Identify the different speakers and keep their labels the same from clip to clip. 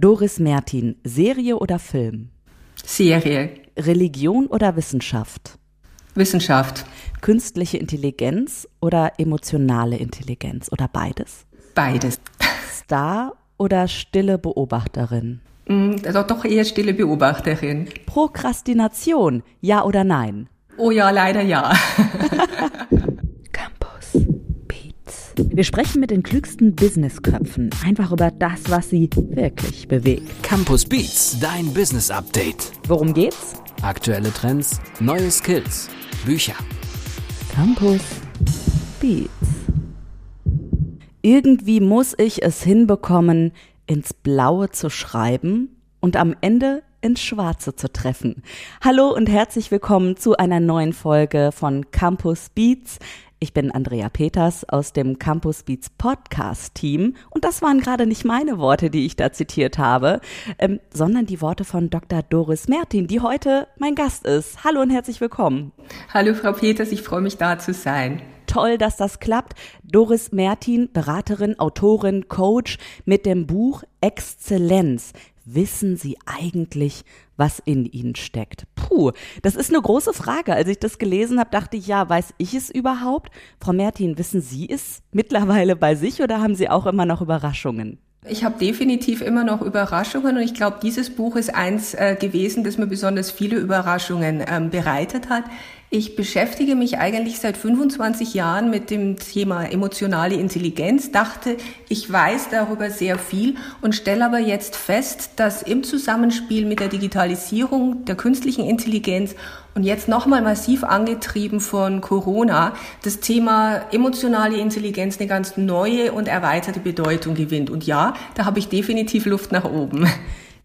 Speaker 1: Doris Mertin, Serie oder Film?
Speaker 2: Serie.
Speaker 1: Religion oder Wissenschaft?
Speaker 2: Wissenschaft.
Speaker 1: Künstliche Intelligenz oder emotionale Intelligenz oder beides?
Speaker 2: Beides.
Speaker 1: Star oder stille Beobachterin?
Speaker 2: Also doch eher stille Beobachterin.
Speaker 1: Prokrastination, ja oder nein?
Speaker 2: Oh ja, leider ja.
Speaker 1: Wir sprechen mit den klügsten Businessköpfen einfach über das, was sie wirklich bewegt.
Speaker 3: Campus Beats, dein Business Update.
Speaker 1: Worum geht's?
Speaker 3: Aktuelle Trends, neue Skills, Bücher.
Speaker 1: Campus Beats. Irgendwie muss ich es hinbekommen, ins Blaue zu schreiben und am Ende ins Schwarze zu treffen. Hallo und herzlich willkommen zu einer neuen Folge von Campus Beats. Ich bin Andrea Peters aus dem Campus Beats Podcast Team und das waren gerade nicht meine Worte, die ich da zitiert habe, ähm, sondern die Worte von Dr. Doris Mertin, die heute mein Gast ist. Hallo und herzlich willkommen.
Speaker 2: Hallo Frau Peters, ich freue mich da zu sein.
Speaker 1: Toll, dass das klappt. Doris Mertin, Beraterin, Autorin, Coach mit dem Buch Exzellenz wissen Sie eigentlich, was in Ihnen steckt? Puh, das ist eine große Frage. Als ich das gelesen habe, dachte ich, ja, weiß ich es überhaupt? Frau Mertin, wissen Sie es mittlerweile bei sich oder haben Sie auch immer noch Überraschungen?
Speaker 2: Ich habe definitiv immer noch Überraschungen und ich glaube, dieses Buch ist eins äh, gewesen, das mir besonders viele Überraschungen ähm, bereitet hat. Ich beschäftige mich eigentlich seit 25 Jahren mit dem Thema emotionale Intelligenz, dachte, ich weiß darüber sehr viel und stelle aber jetzt fest, dass im Zusammenspiel mit der Digitalisierung, der künstlichen Intelligenz und jetzt nochmal massiv angetrieben von Corona, das Thema emotionale Intelligenz eine ganz neue und erweiterte Bedeutung gewinnt. Und ja, da habe ich definitiv Luft nach oben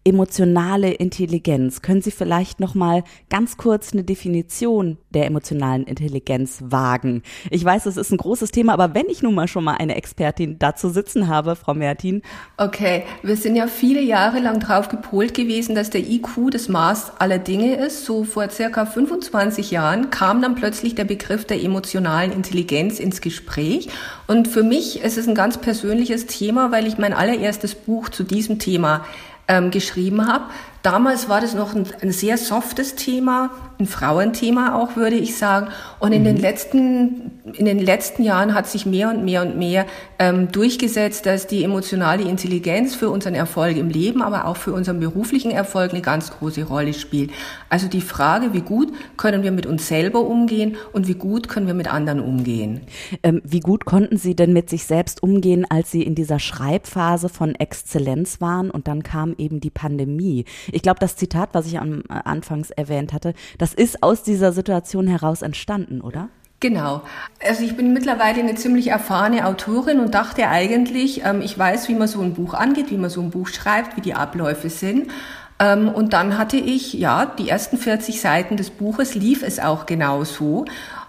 Speaker 1: emotionale Intelligenz. Können Sie vielleicht noch mal ganz kurz eine Definition der emotionalen Intelligenz wagen? Ich weiß, es ist ein großes Thema, aber wenn ich nun mal schon mal eine Expertin dazu sitzen habe, Frau Mertin.
Speaker 2: Okay, wir sind ja viele Jahre lang drauf gepolt gewesen, dass der IQ das Maß aller Dinge ist. So vor circa 25 Jahren kam dann plötzlich der Begriff der emotionalen Intelligenz ins Gespräch. Und für mich ist es ein ganz persönliches Thema, weil ich mein allererstes Buch zu diesem Thema ähm, geschrieben habe. Damals war das noch ein, ein, sehr softes Thema, ein Frauenthema auch, würde ich sagen. Und in mhm. den letzten, in den letzten Jahren hat sich mehr und mehr und mehr ähm, durchgesetzt, dass die emotionale Intelligenz für unseren Erfolg im Leben, aber auch für unseren beruflichen Erfolg eine ganz große Rolle spielt. Also die Frage, wie gut können wir mit uns selber umgehen und wie gut können wir mit anderen umgehen.
Speaker 1: Ähm, wie gut konnten Sie denn mit sich selbst umgehen, als Sie in dieser Schreibphase von Exzellenz waren und dann kam eben die Pandemie? Ich glaube, das Zitat, was ich am äh, Anfangs erwähnt hatte, das ist aus dieser Situation heraus entstanden, oder?
Speaker 2: Genau. Also ich bin mittlerweile eine ziemlich erfahrene Autorin und dachte eigentlich, ähm, ich weiß, wie man so ein Buch angeht, wie man so ein Buch schreibt, wie die Abläufe sind. Ähm, und dann hatte ich, ja, die ersten 40 Seiten des Buches lief es auch genau so.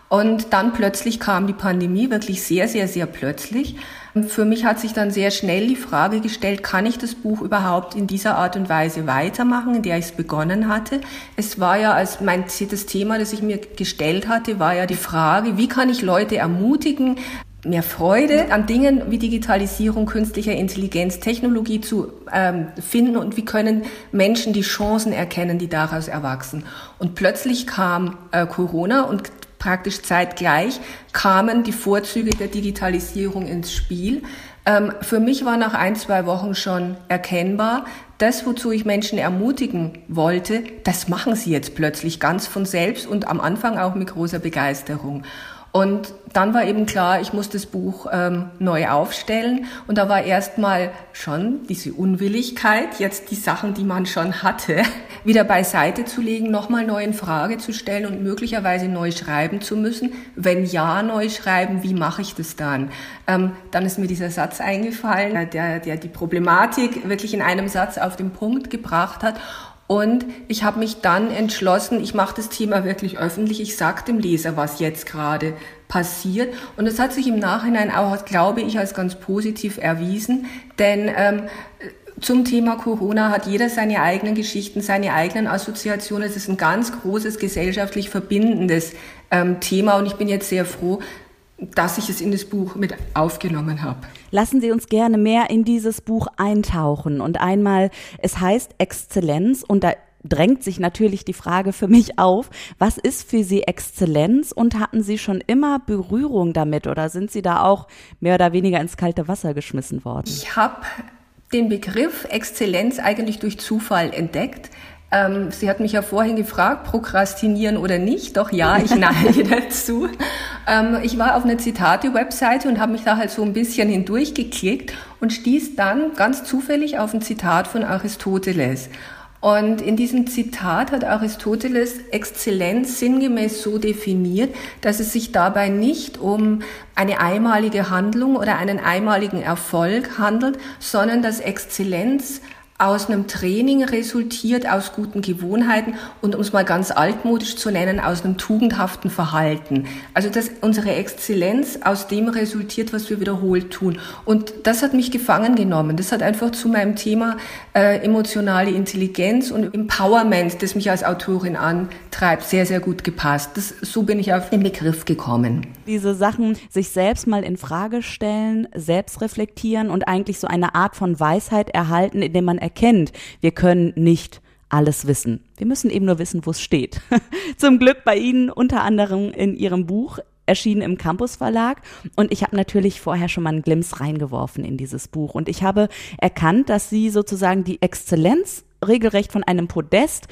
Speaker 2: Und dann plötzlich kam die Pandemie, wirklich sehr, sehr, sehr plötzlich. Für mich hat sich dann sehr schnell die Frage gestellt, kann ich das Buch überhaupt in dieser Art und Weise weitermachen, in der ich es begonnen hatte? Es war ja, als mein, das Thema, das ich mir gestellt hatte, war ja die Frage, wie kann ich Leute ermutigen, mehr Freude an Dingen wie Digitalisierung, künstlicher Intelligenz, Technologie zu ähm, finden und wie können Menschen die Chancen erkennen, die daraus erwachsen. Und plötzlich kam äh, Corona und praktisch zeitgleich kamen die Vorzüge der Digitalisierung ins Spiel. Ähm, für mich war nach ein, zwei Wochen schon erkennbar, das, wozu ich Menschen ermutigen wollte, das machen sie jetzt plötzlich ganz von selbst und am Anfang auch mit großer Begeisterung. Und dann war eben klar, ich muss das Buch ähm, neu aufstellen. Und da war erstmal schon diese Unwilligkeit, jetzt die Sachen, die man schon hatte, wieder beiseite zu legen, nochmal neu in Frage zu stellen und möglicherweise neu schreiben zu müssen. Wenn ja, neu schreiben, wie mache ich das dann? Ähm, dann ist mir dieser Satz eingefallen, der, der die Problematik wirklich in einem Satz auf den Punkt gebracht hat. Und ich habe mich dann entschlossen, ich mache das Thema wirklich öffentlich, ich sage dem Leser, was jetzt gerade passiert. Und es hat sich im Nachhinein auch, glaube ich, als ganz positiv erwiesen, denn ähm, zum Thema Corona hat jeder seine eigenen Geschichten, seine eigenen Assoziationen. Es ist ein ganz großes gesellschaftlich verbindendes ähm, Thema und ich bin jetzt sehr froh, dass ich es in das Buch mit aufgenommen habe.
Speaker 1: Lassen Sie uns gerne mehr in dieses Buch eintauchen und einmal, es heißt Exzellenz und da drängt sich natürlich die Frage für mich auf, was ist für Sie Exzellenz und hatten Sie schon immer Berührung damit oder sind Sie da auch mehr oder weniger ins kalte Wasser geschmissen worden?
Speaker 2: Ich habe den Begriff Exzellenz eigentlich durch Zufall entdeckt. Ähm, Sie hat mich ja vorhin gefragt, prokrastinieren oder nicht. Doch ja, ich neige dazu. Ähm, ich war auf einer Zitate-Webseite und habe mich da halt so ein bisschen hindurchgeklickt und stieß dann ganz zufällig auf ein Zitat von Aristoteles. Und in diesem Zitat hat Aristoteles Exzellenz sinngemäß so definiert, dass es sich dabei nicht um eine einmalige Handlung oder einen einmaligen Erfolg handelt, sondern dass Exzellenz aus einem Training resultiert, aus guten Gewohnheiten und um es mal ganz altmodisch zu nennen, aus einem tugendhaften Verhalten. Also dass unsere Exzellenz aus dem resultiert, was wir wiederholt tun. Und das hat mich gefangen genommen. Das hat einfach zu meinem Thema äh, emotionale Intelligenz und Empowerment, das mich als Autorin antreibt, sehr, sehr gut gepasst. Das, so bin ich auf den Begriff gekommen.
Speaker 1: Diese Sachen sich selbst mal in Frage stellen, selbst reflektieren und eigentlich so eine Art von Weisheit erhalten, indem man erkennt, wir können nicht alles wissen. Wir müssen eben nur wissen, wo es steht. Zum Glück bei Ihnen unter anderem in Ihrem Buch erschienen im Campus Verlag und ich habe natürlich vorher schon mal einen Glimps reingeworfen in dieses Buch und ich habe erkannt, dass Sie sozusagen die Exzellenz regelrecht von einem Podest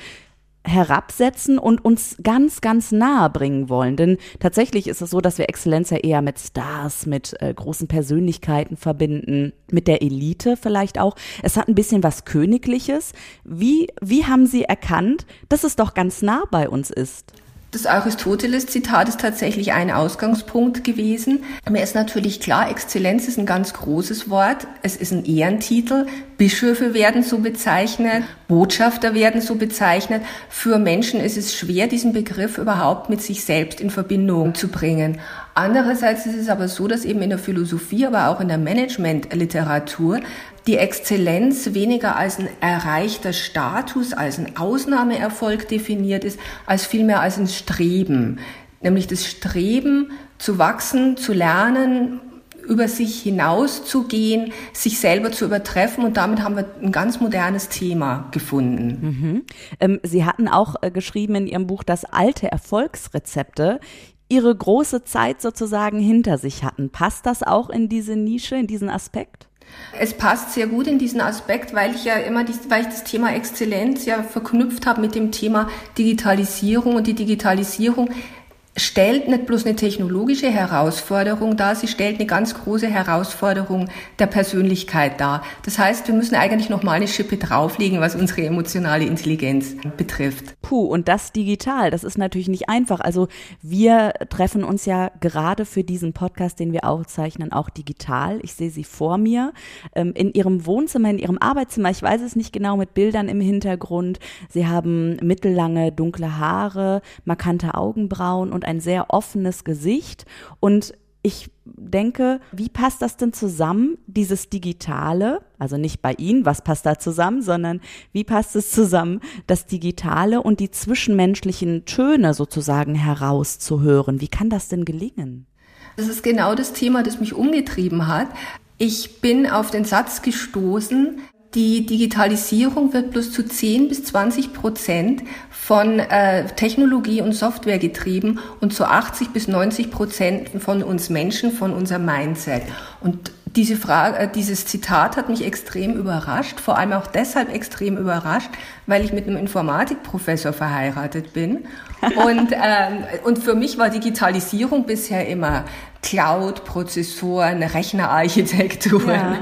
Speaker 1: herabsetzen und uns ganz, ganz nahe bringen wollen. Denn tatsächlich ist es so, dass wir Exzellenz ja eher mit Stars, mit äh, großen Persönlichkeiten verbinden, mit der Elite vielleicht auch. Es hat ein bisschen was Königliches. Wie, wie haben Sie erkannt, dass es doch ganz nah bei uns ist?
Speaker 2: Das Aristoteles-Zitat ist tatsächlich ein Ausgangspunkt gewesen. Mir ist natürlich klar, Exzellenz ist ein ganz großes Wort. Es ist ein Ehrentitel. Bischöfe werden so bezeichnet, Botschafter werden so bezeichnet. Für Menschen ist es schwer, diesen Begriff überhaupt mit sich selbst in Verbindung zu bringen. Andererseits ist es aber so, dass eben in der Philosophie, aber auch in der Managementliteratur die Exzellenz weniger als ein erreichter Status, als ein Ausnahmeerfolg definiert ist, als vielmehr als ein Streben. Nämlich das Streben zu wachsen, zu lernen, über sich hinauszugehen, sich selber zu übertreffen und damit haben wir ein ganz modernes Thema gefunden.
Speaker 1: Mhm. Ähm, Sie hatten auch äh, geschrieben in Ihrem Buch, dass alte Erfolgsrezepte ihre große Zeit sozusagen hinter sich hatten. Passt das auch in diese Nische, in diesen Aspekt?
Speaker 2: Es passt sehr gut in diesen Aspekt, weil ich ja immer, die, weil ich das Thema Exzellenz ja verknüpft habe mit dem Thema Digitalisierung und die Digitalisierung stellt nicht bloß eine technologische Herausforderung dar, sie stellt eine ganz große Herausforderung der Persönlichkeit dar. Das heißt, wir müssen eigentlich noch mal eine Schippe drauflegen, was unsere emotionale Intelligenz betrifft.
Speaker 1: Puh, und das digital, das ist natürlich nicht einfach. Also wir treffen uns ja gerade für diesen Podcast, den wir aufzeichnen, auch digital. Ich sehe sie vor mir ähm, in ihrem Wohnzimmer, in ihrem Arbeitszimmer. Ich weiß es nicht genau mit Bildern im Hintergrund. Sie haben mittellange dunkle Haare, markante Augenbrauen und und ein sehr offenes Gesicht. Und ich denke, wie passt das denn zusammen, dieses Digitale, also nicht bei Ihnen, was passt da zusammen, sondern wie passt es zusammen, das Digitale und die zwischenmenschlichen Töne sozusagen herauszuhören? Wie kann das denn gelingen?
Speaker 2: Das ist genau das Thema, das mich umgetrieben hat. Ich bin auf den Satz gestoßen, die Digitalisierung wird bloß zu 10 bis 20 Prozent von äh, Technologie und Software getrieben und zu 80 bis 90 Prozent von uns Menschen, von unserem Mindset. Und diese Frage, äh, dieses Zitat hat mich extrem überrascht, vor allem auch deshalb extrem überrascht, weil ich mit einem Informatikprofessor verheiratet bin. und, ähm, und für mich war Digitalisierung bisher immer Cloud, Prozessoren, Rechnerarchitekturen. Ja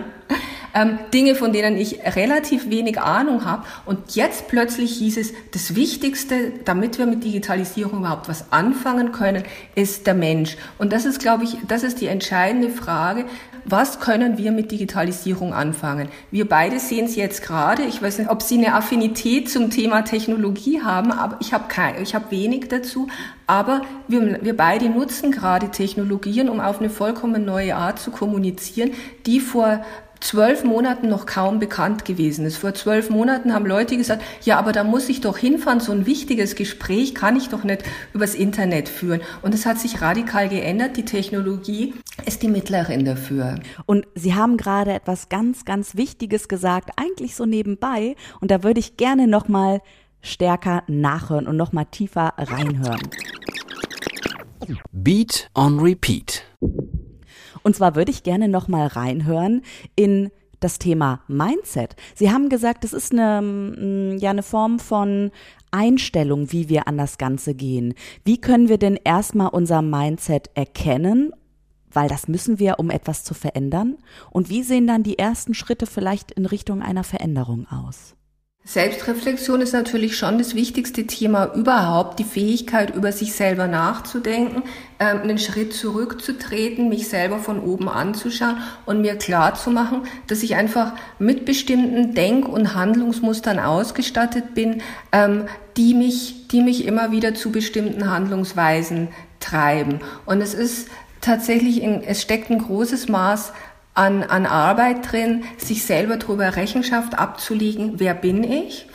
Speaker 2: ähm, Dinge, von denen ich relativ wenig Ahnung habe. Und jetzt plötzlich hieß es, das Wichtigste, damit wir mit Digitalisierung überhaupt was anfangen können, ist der Mensch. Und das ist, glaube ich, das ist die entscheidende Frage. Was können wir mit Digitalisierung anfangen? Wir beide sehen es jetzt gerade. Ich weiß nicht, ob Sie eine Affinität zum Thema Technologie haben, aber ich habe kein, ich habe wenig dazu. Aber wir, wir beide nutzen gerade Technologien, um auf eine vollkommen neue Art zu kommunizieren, die vor zwölf Monaten noch kaum bekannt gewesen ist. Vor zwölf Monaten haben Leute gesagt, ja, aber da muss ich doch hinfahren, so ein wichtiges Gespräch kann ich doch nicht übers Internet führen. Und es hat sich radikal geändert. Die Technologie ist die Mittlerin dafür.
Speaker 1: Und Sie haben gerade etwas ganz, ganz Wichtiges gesagt, eigentlich so nebenbei. Und da würde ich gerne nochmal stärker nachhören und nochmal tiefer reinhören.
Speaker 3: Beat on Repeat.
Speaker 1: Und zwar würde ich gerne nochmal reinhören in das Thema Mindset. Sie haben gesagt, es ist eine, mm, ja, eine Form von Einstellung, wie wir an das Ganze gehen. Wie können wir denn erstmal unser Mindset erkennen? Weil das müssen wir, um etwas zu verändern. Und wie sehen dann die ersten Schritte vielleicht in Richtung einer Veränderung aus?
Speaker 2: Selbstreflexion ist natürlich schon das wichtigste Thema überhaupt, die Fähigkeit, über sich selber nachzudenken, ähm, einen Schritt zurückzutreten, mich selber von oben anzuschauen und mir klar zu machen, dass ich einfach mit bestimmten Denk- und Handlungsmustern ausgestattet bin, ähm, die mich, die mich immer wieder zu bestimmten Handlungsweisen treiben. Und es ist tatsächlich, es steckt ein großes Maß an, an Arbeit drin, sich selber darüber Rechenschaft abzulegen, wer bin ich,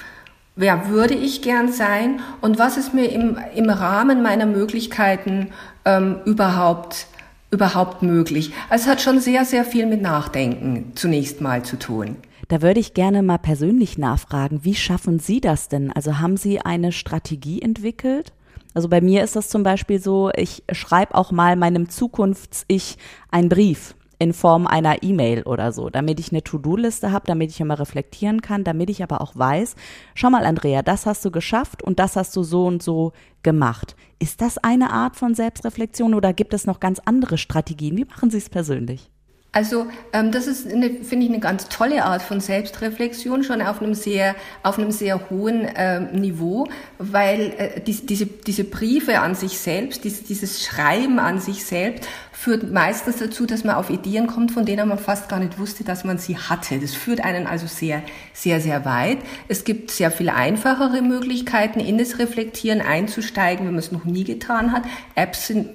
Speaker 2: wer würde ich gern sein und was ist mir im, im Rahmen meiner Möglichkeiten ähm, überhaupt, überhaupt möglich. Also es hat schon sehr, sehr viel mit Nachdenken zunächst mal zu tun.
Speaker 1: Da würde ich gerne mal persönlich nachfragen, wie schaffen Sie das denn? Also haben Sie eine Strategie entwickelt? Also bei mir ist das zum Beispiel so, ich schreibe auch mal meinem Zukunfts-Ich einen Brief in Form einer E-Mail oder so, damit ich eine To-Do-Liste habe, damit ich immer reflektieren kann, damit ich aber auch weiß, schau mal, Andrea, das hast du geschafft und das hast du so und so gemacht. Ist das eine Art von Selbstreflexion oder gibt es noch ganz andere Strategien? Wie machen Sie es persönlich?
Speaker 2: Also ähm, das ist, finde ich, eine ganz tolle Art von Selbstreflexion, schon auf einem sehr, auf einem sehr hohen ähm, Niveau, weil äh, die, diese, diese Briefe an sich selbst, dieses, dieses Schreiben an sich selbst führt meistens dazu, dass man auf Ideen kommt, von denen man fast gar nicht wusste, dass man sie hatte. Das führt einen also sehr, sehr, sehr weit. Es gibt sehr viel einfachere Möglichkeiten, in das Reflektieren einzusteigen, wenn man es noch nie getan hat. Apps sind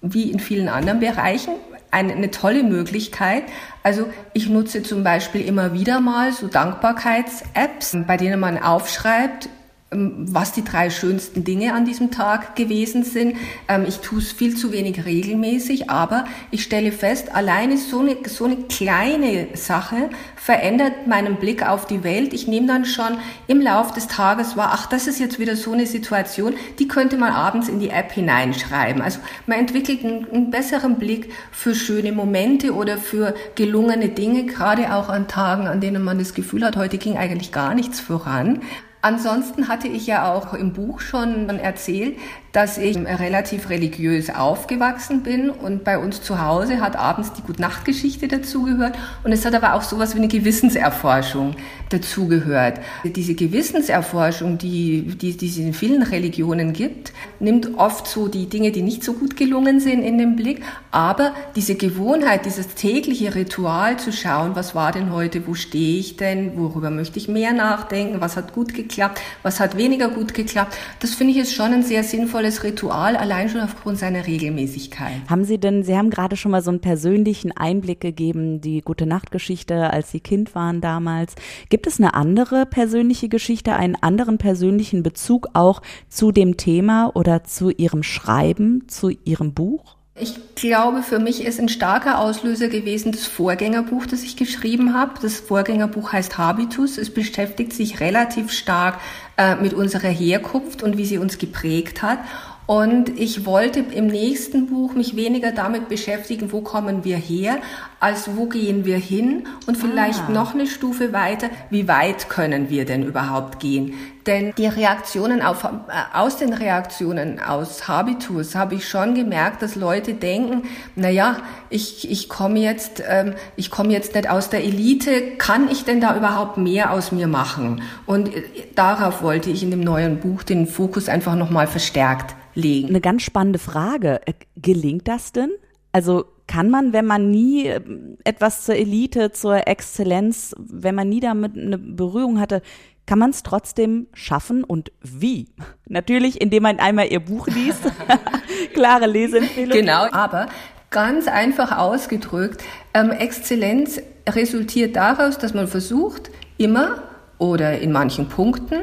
Speaker 2: wie in vielen anderen Bereichen eine, eine tolle Möglichkeit. Also ich nutze zum Beispiel immer wieder mal so Dankbarkeits-Apps, bei denen man aufschreibt, was die drei schönsten Dinge an diesem Tag gewesen sind. Ähm, ich tue es viel zu wenig regelmäßig, aber ich stelle fest, alleine so eine, so eine kleine Sache verändert meinen Blick auf die Welt. Ich nehme dann schon im Lauf des Tages wahr, ach, das ist jetzt wieder so eine Situation, die könnte man abends in die App hineinschreiben. Also man entwickelt einen besseren Blick für schöne Momente oder für gelungene Dinge, gerade auch an Tagen, an denen man das Gefühl hat, heute ging eigentlich gar nichts voran. Ansonsten hatte ich ja auch im Buch schon erzählt, dass ich relativ religiös aufgewachsen bin und bei uns zu Hause hat abends die Gutnachtgeschichte dazugehört und es hat aber auch sowas wie eine Gewissenserforschung dazugehört. Diese Gewissenserforschung, die, die, die es in vielen Religionen gibt, nimmt oft so die Dinge, die nicht so gut gelungen sind, in den Blick, aber diese Gewohnheit, dieses tägliche Ritual zu schauen, was war denn heute, wo stehe ich denn, worüber möchte ich mehr nachdenken, was hat gut geklappt, was hat weniger gut geklappt, das finde ich ist schon ein sehr sinnvolles tolles Ritual, allein schon aufgrund seiner Regelmäßigkeit.
Speaker 1: Haben Sie denn, Sie haben gerade schon mal so einen persönlichen Einblick gegeben, die gute Nachtgeschichte, als Sie Kind waren damals. Gibt es eine andere persönliche Geschichte, einen anderen persönlichen Bezug auch zu dem Thema oder zu Ihrem Schreiben, zu Ihrem Buch?
Speaker 2: Ich glaube, für mich ist ein starker Auslöser gewesen das Vorgängerbuch, das ich geschrieben habe. Das Vorgängerbuch heißt Habitus. Es beschäftigt sich relativ stark äh, mit unserer Herkunft und wie sie uns geprägt hat. Und ich wollte im nächsten Buch mich weniger damit beschäftigen, wo kommen wir her, als wo gehen wir hin und vielleicht ah. noch eine Stufe weiter, wie weit können wir denn überhaupt gehen? Denn die Reaktionen auf, äh, aus den Reaktionen aus Habitus habe ich schon gemerkt, dass Leute denken, na ja, ich, ich komme jetzt, ähm, ich komme jetzt nicht aus der Elite, kann ich denn da überhaupt mehr aus mir machen? Und äh, darauf wollte ich in dem neuen Buch den Fokus einfach nochmal verstärkt legen.
Speaker 1: Eine ganz spannende Frage. Äh, gelingt das denn? Also kann man, wenn man nie äh, etwas zur Elite, zur Exzellenz, wenn man nie damit eine Berührung hatte, kann man es trotzdem schaffen und wie? Natürlich, indem man einmal ihr Buch liest. Klare Leseempfehlung.
Speaker 2: Genau, aber ganz einfach ausgedrückt, ähm, Exzellenz resultiert daraus, dass man versucht, immer oder in manchen Punkten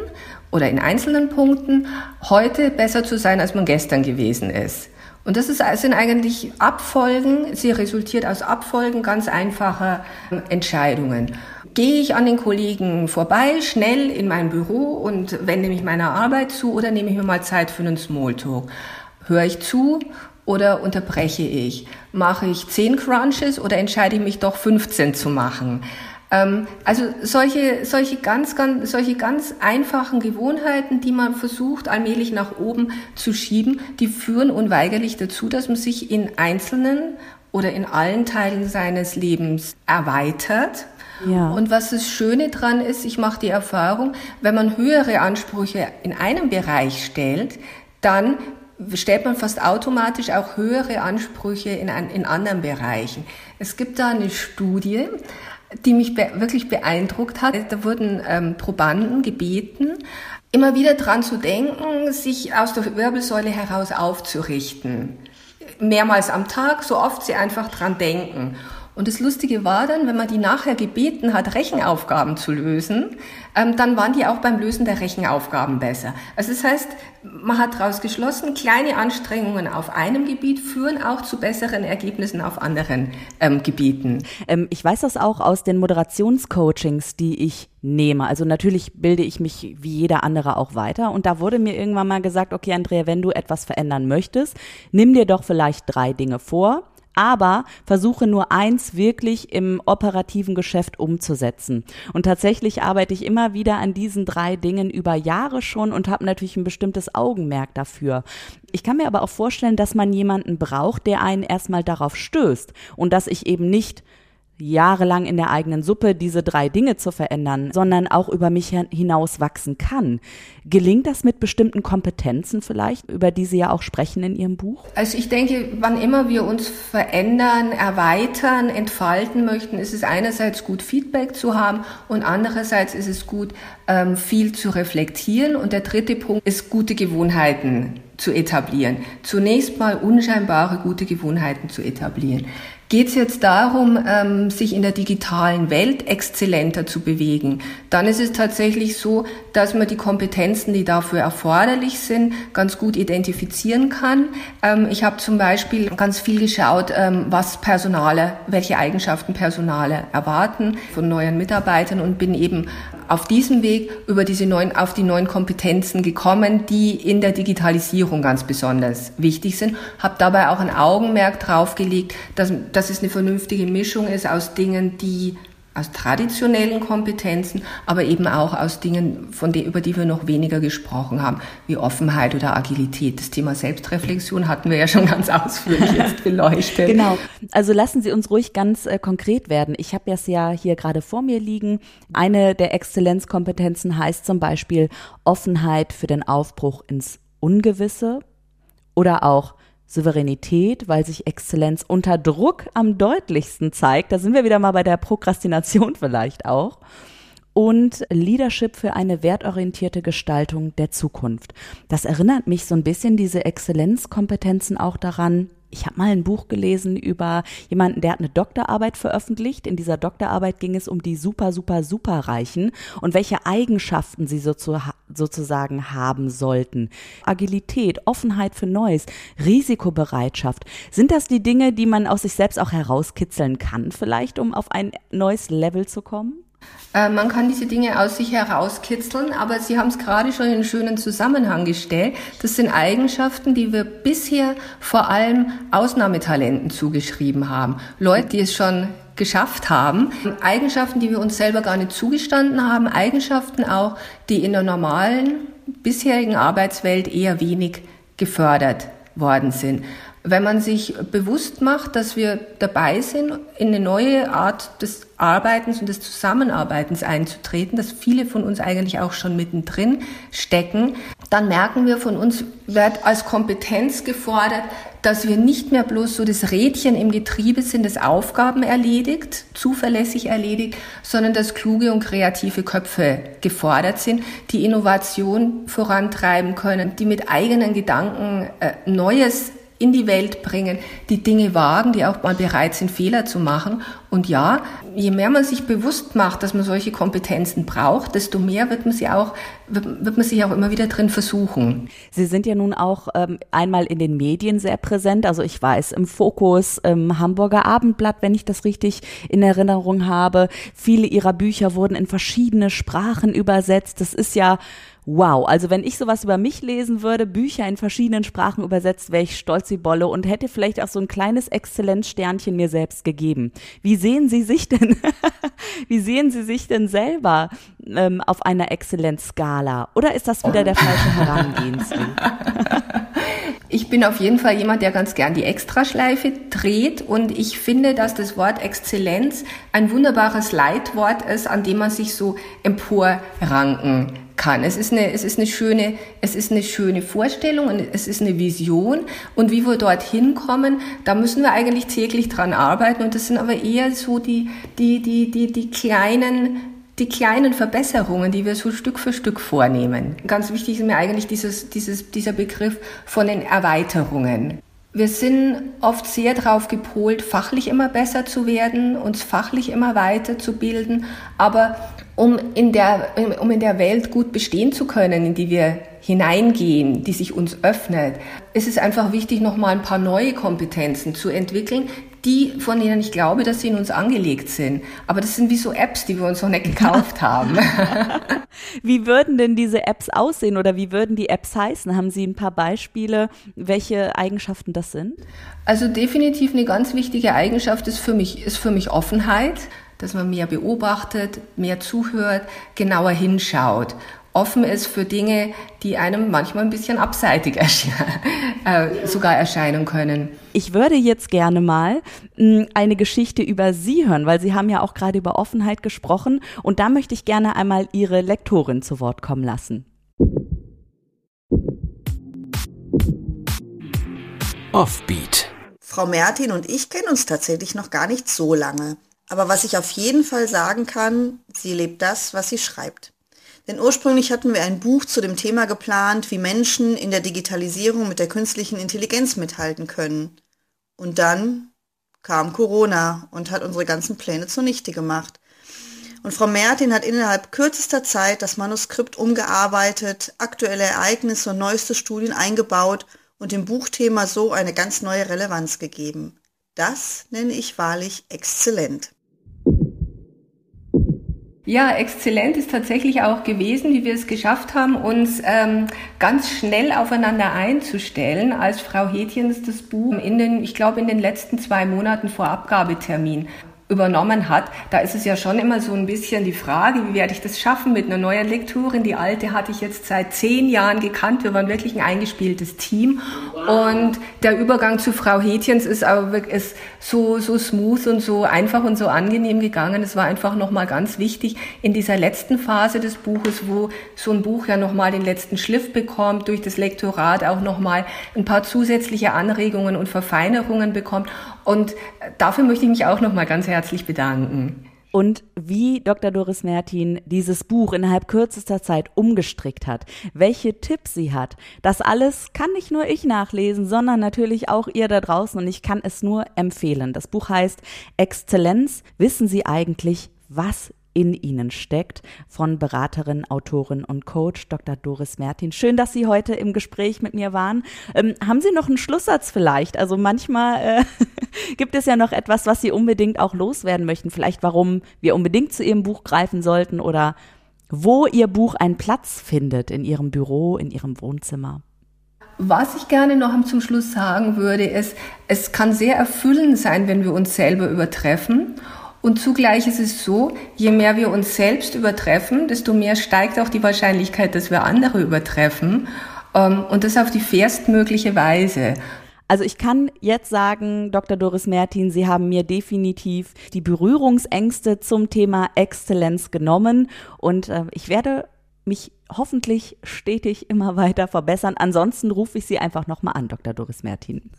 Speaker 2: oder in einzelnen Punkten heute besser zu sein, als man gestern gewesen ist. Und das ist, sind eigentlich Abfolgen, sie resultiert aus Abfolgen ganz einfacher Entscheidungen. Gehe ich an den Kollegen vorbei, schnell in mein Büro und wende mich meiner Arbeit zu oder nehme ich mir mal Zeit für einen Smalltalk? Höre ich zu oder unterbreche ich? Mache ich zehn Crunches oder entscheide ich mich doch 15 zu machen? Ähm, also solche, solche ganz, ganz, solche ganz einfachen Gewohnheiten, die man versucht allmählich nach oben zu schieben, die führen unweigerlich dazu, dass man sich in einzelnen oder in allen Teilen seines Lebens erweitert. Ja. Und was das Schöne dran ist, ich mache die Erfahrung, wenn man höhere Ansprüche in einem Bereich stellt, dann stellt man fast automatisch auch höhere Ansprüche in, in anderen Bereichen. Es gibt da eine Studie, die mich be wirklich beeindruckt hat. Da wurden ähm, Probanden gebeten, immer wieder dran zu denken, sich aus der Wirbelsäule heraus aufzurichten. Mehrmals am Tag, so oft sie einfach dran denken. Und das Lustige war dann, wenn man die nachher gebeten hat, Rechenaufgaben zu lösen, ähm, dann waren die auch beim Lösen der Rechenaufgaben besser. Also das heißt, man hat daraus geschlossen, kleine Anstrengungen auf einem Gebiet führen auch zu besseren Ergebnissen auf anderen ähm, Gebieten.
Speaker 1: Ähm, ich weiß das auch aus den Moderationscoachings, die ich nehme. Also natürlich bilde ich mich wie jeder andere auch weiter. Und da wurde mir irgendwann mal gesagt, okay, Andrea, wenn du etwas verändern möchtest, nimm dir doch vielleicht drei Dinge vor aber versuche nur eins wirklich im operativen Geschäft umzusetzen. Und tatsächlich arbeite ich immer wieder an diesen drei Dingen über Jahre schon und habe natürlich ein bestimmtes Augenmerk dafür. Ich kann mir aber auch vorstellen, dass man jemanden braucht, der einen erstmal darauf stößt und dass ich eben nicht jahrelang in der eigenen Suppe diese drei Dinge zu verändern, sondern auch über mich hinaus wachsen kann. Gelingt das mit bestimmten Kompetenzen vielleicht, über die Sie ja auch sprechen in Ihrem Buch?
Speaker 2: Also ich denke, wann immer wir uns verändern, erweitern, entfalten möchten, ist es einerseits gut, Feedback zu haben und andererseits ist es gut, ähm, viel zu reflektieren. Und der dritte Punkt ist, gute Gewohnheiten zu etablieren. Zunächst mal unscheinbare gute Gewohnheiten zu etablieren. Geht es jetzt darum, ähm, sich in der digitalen Welt exzellenter zu bewegen, dann ist es tatsächlich so, dass man die Kompetenzen, die dafür erforderlich sind, ganz gut identifizieren kann. Ähm, ich habe zum Beispiel ganz viel geschaut, ähm, was Personale, welche Eigenschaften Personale erwarten von neuen Mitarbeitern und bin eben auf diesem Weg über diese neuen, auf die neuen Kompetenzen gekommen, die in der Digitalisierung ganz besonders wichtig sind. Habe dabei auch ein Augenmerk drauf gelegt, dass, dass es eine vernünftige Mischung ist aus Dingen, die aus traditionellen Kompetenzen, aber eben auch aus Dingen, von denen, über die wir noch weniger gesprochen haben, wie Offenheit oder Agilität. Das Thema Selbstreflexion hatten wir ja schon ganz ausführlich jetzt beleuchtet.
Speaker 1: Genau. Also lassen Sie uns ruhig ganz äh, konkret werden. Ich habe das ja hier gerade vor mir liegen. Eine der Exzellenzkompetenzen heißt zum Beispiel Offenheit für den Aufbruch ins Ungewisse oder auch Souveränität, weil sich Exzellenz unter Druck am deutlichsten zeigt. Da sind wir wieder mal bei der Prokrastination vielleicht auch. Und Leadership für eine wertorientierte Gestaltung der Zukunft. Das erinnert mich so ein bisschen diese Exzellenzkompetenzen auch daran, ich habe mal ein Buch gelesen über jemanden, der hat eine Doktorarbeit veröffentlicht. In dieser Doktorarbeit ging es um die super, super, super Reichen und welche Eigenschaften sie sozusagen haben sollten. Agilität, Offenheit für Neues, Risikobereitschaft. Sind das die Dinge, die man aus sich selbst auch herauskitzeln kann, vielleicht, um auf ein neues Level zu kommen?
Speaker 2: Äh, man kann diese Dinge aus sich herauskitzeln, aber Sie haben es gerade schon in einen schönen Zusammenhang gestellt. Das sind Eigenschaften, die wir bisher vor allem Ausnahmetalenten zugeschrieben haben. Leute, die es schon geschafft haben. Eigenschaften, die wir uns selber gar nicht zugestanden haben. Eigenschaften auch, die in der normalen bisherigen Arbeitswelt eher wenig gefördert worden sind wenn man sich bewusst macht, dass wir dabei sind, in eine neue Art des Arbeitens und des Zusammenarbeitens einzutreten, dass viele von uns eigentlich auch schon mittendrin stecken, dann merken wir von uns, wird als Kompetenz gefordert, dass wir nicht mehr bloß so das Rädchen im Getriebe sind, das Aufgaben erledigt, zuverlässig erledigt, sondern dass kluge und kreative Köpfe gefordert sind, die Innovation vorantreiben können, die mit eigenen Gedanken äh, Neues in die Welt bringen, die Dinge wagen, die auch mal bereit sind, Fehler zu machen Und ja, je mehr man sich bewusst macht, dass man solche Kompetenzen braucht, desto mehr wird man sie auch, wird, wird man sich auch immer wieder drin versuchen.
Speaker 1: Sie sind ja nun auch ähm, einmal in den Medien sehr präsent. Also ich weiß, im Fokus, im Hamburger Abendblatt, wenn ich das richtig in Erinnerung habe. Viele Ihrer Bücher wurden in verschiedene Sprachen übersetzt. Das ist ja wow. Also wenn ich sowas über mich lesen würde, Bücher in verschiedenen Sprachen übersetzt, wäre ich stolz wie Bolle und hätte vielleicht auch so ein kleines Exzellenzsternchen mir selbst gegeben. Wie sehen Sie sich denn, wie sehen Sie sich denn selber ähm, auf einer Exzellenzskala? Oder ist das wieder der falsche Herangehensweg?
Speaker 2: Ich bin auf jeden Fall jemand, der ganz gern die Extraschleife dreht und ich finde, dass das Wort Exzellenz ein wunderbares Leitwort ist, an dem man sich so emporranken kann. Es ist eine, es ist eine schöne, es ist eine schöne Vorstellung und es ist eine Vision. Und wie wir dorthin kommen, da müssen wir eigentlich täglich dran arbeiten. Und das sind aber eher so die, die, die, die, die kleinen, die kleinen Verbesserungen, die wir so Stück für Stück vornehmen. Ganz wichtig ist mir eigentlich dieses, dieses, dieser Begriff von den Erweiterungen. Wir sind oft sehr darauf gepolt, fachlich immer besser zu werden, uns fachlich immer weiterzubilden, aber um in der, um in der Welt gut bestehen zu können, in die wir hineingehen, die sich uns öffnet, ist es einfach wichtig, nochmal ein paar neue Kompetenzen zu entwickeln, die, von denen ich glaube, dass sie in uns angelegt sind. Aber das sind wie so Apps, die wir uns noch nicht gekauft haben.
Speaker 1: wie würden denn diese Apps aussehen oder wie würden die Apps heißen? Haben Sie ein paar Beispiele, welche Eigenschaften das sind?
Speaker 2: Also definitiv eine ganz wichtige Eigenschaft ist für mich, ist für mich Offenheit dass man mehr beobachtet, mehr zuhört, genauer hinschaut offen ist für Dinge, die einem manchmal ein bisschen abseitig ersche äh, sogar erscheinen können.
Speaker 1: Ich würde jetzt gerne mal mh, hm, eine Geschichte über Sie hören, weil Sie haben ja auch gerade über Offenheit gesprochen und da möchte ich gerne einmal Ihre Lektorin zu Wort kommen lassen.
Speaker 3: Offbeat.
Speaker 4: Frau Mertin und ich kennen uns tatsächlich noch gar nicht so lange. Aber was ich auf jeden Fall sagen kann, sie lebt das, was sie schreibt. Denn ursprünglich hatten wir ein Buch zu dem Thema geplant, wie Menschen in der Digitalisierung mit der künstlichen Intelligenz mithalten können. Und dann kam Corona und hat unsere ganzen Pläne zunichte gemacht. Und Frau Mertin hat innerhalb kürzester Zeit das Manuskript umgearbeitet, aktuelle Ereignisse und neueste Studien eingebaut und dem Buchthema so eine ganz neue Relevanz gegeben. Das nenne ich wahrlich exzellent.
Speaker 2: Ja, exzellent ist tatsächlich auch gewesen, wie wir es geschafft haben, uns ähm, ganz schnell aufeinander einzustellen, als Frau Hätjens das Buch in den, ich glaube, in den letzten zwei Monaten vor Abgabetermin übernommen hat, da ist es ja schon immer so ein bisschen die Frage, wie werde ich das schaffen mit einer neuen Lektorin? Die alte hatte ich jetzt seit zehn Jahren gekannt. Wir waren wirklich ein eingespieltes Team. Und der Übergang zu Frau Hätjens ist aber ist so, so smooth und so einfach und so angenehm gegangen. Es war einfach nochmal ganz wichtig in dieser letzten Phase des Buches, wo so ein Buch ja nochmal den letzten Schliff bekommt, durch das Lektorat auch nochmal ein paar zusätzliche Anregungen und Verfeinerungen bekommt. Und dafür möchte ich mich auch nochmal ganz herzlich bedanken.
Speaker 1: Und wie Dr. Doris Mertin dieses Buch innerhalb kürzester Zeit umgestrickt hat, welche Tipps sie hat, das alles kann nicht nur ich nachlesen, sondern natürlich auch ihr da draußen und ich kann es nur empfehlen. Das Buch heißt Exzellenz. Wissen Sie eigentlich, was in Ihnen steckt, von Beraterin, Autorin und Coach Dr. Doris Mertin. Schön, dass Sie heute im Gespräch mit mir waren. Ähm, haben Sie noch einen Schlusssatz vielleicht? Also manchmal äh, gibt es ja noch etwas, was Sie unbedingt auch loswerden möchten. Vielleicht, warum wir unbedingt zu Ihrem Buch greifen sollten oder wo Ihr Buch einen Platz findet in Ihrem Büro, in Ihrem Wohnzimmer.
Speaker 2: Was ich gerne noch zum Schluss sagen würde, ist, es kann sehr erfüllend sein, wenn wir uns selber übertreffen. Und zugleich ist es so, je mehr wir uns selbst übertreffen, desto mehr steigt auch die Wahrscheinlichkeit, dass wir andere übertreffen. Ähm, und das auf die fairstmögliche Weise.
Speaker 1: Also ich kann jetzt sagen, Dr. Doris Mertin, Sie haben mir definitiv die Berührungsängste zum Thema Exzellenz genommen und äh, ich werde mich hoffentlich stetig immer weiter verbessern. Ansonsten rufe ich Sie einfach nochmal an, Dr. Doris Mertin.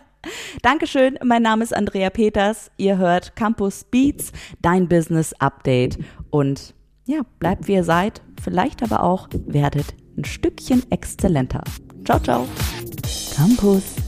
Speaker 1: Dankeschön, mein Name ist Andrea Peters. Ihr hört Campus Beats, dein Business Update. Und ja, bleibt wie ihr seid, vielleicht aber auch werdet ein Stückchen exzellenter. Ciao, ciao. Campus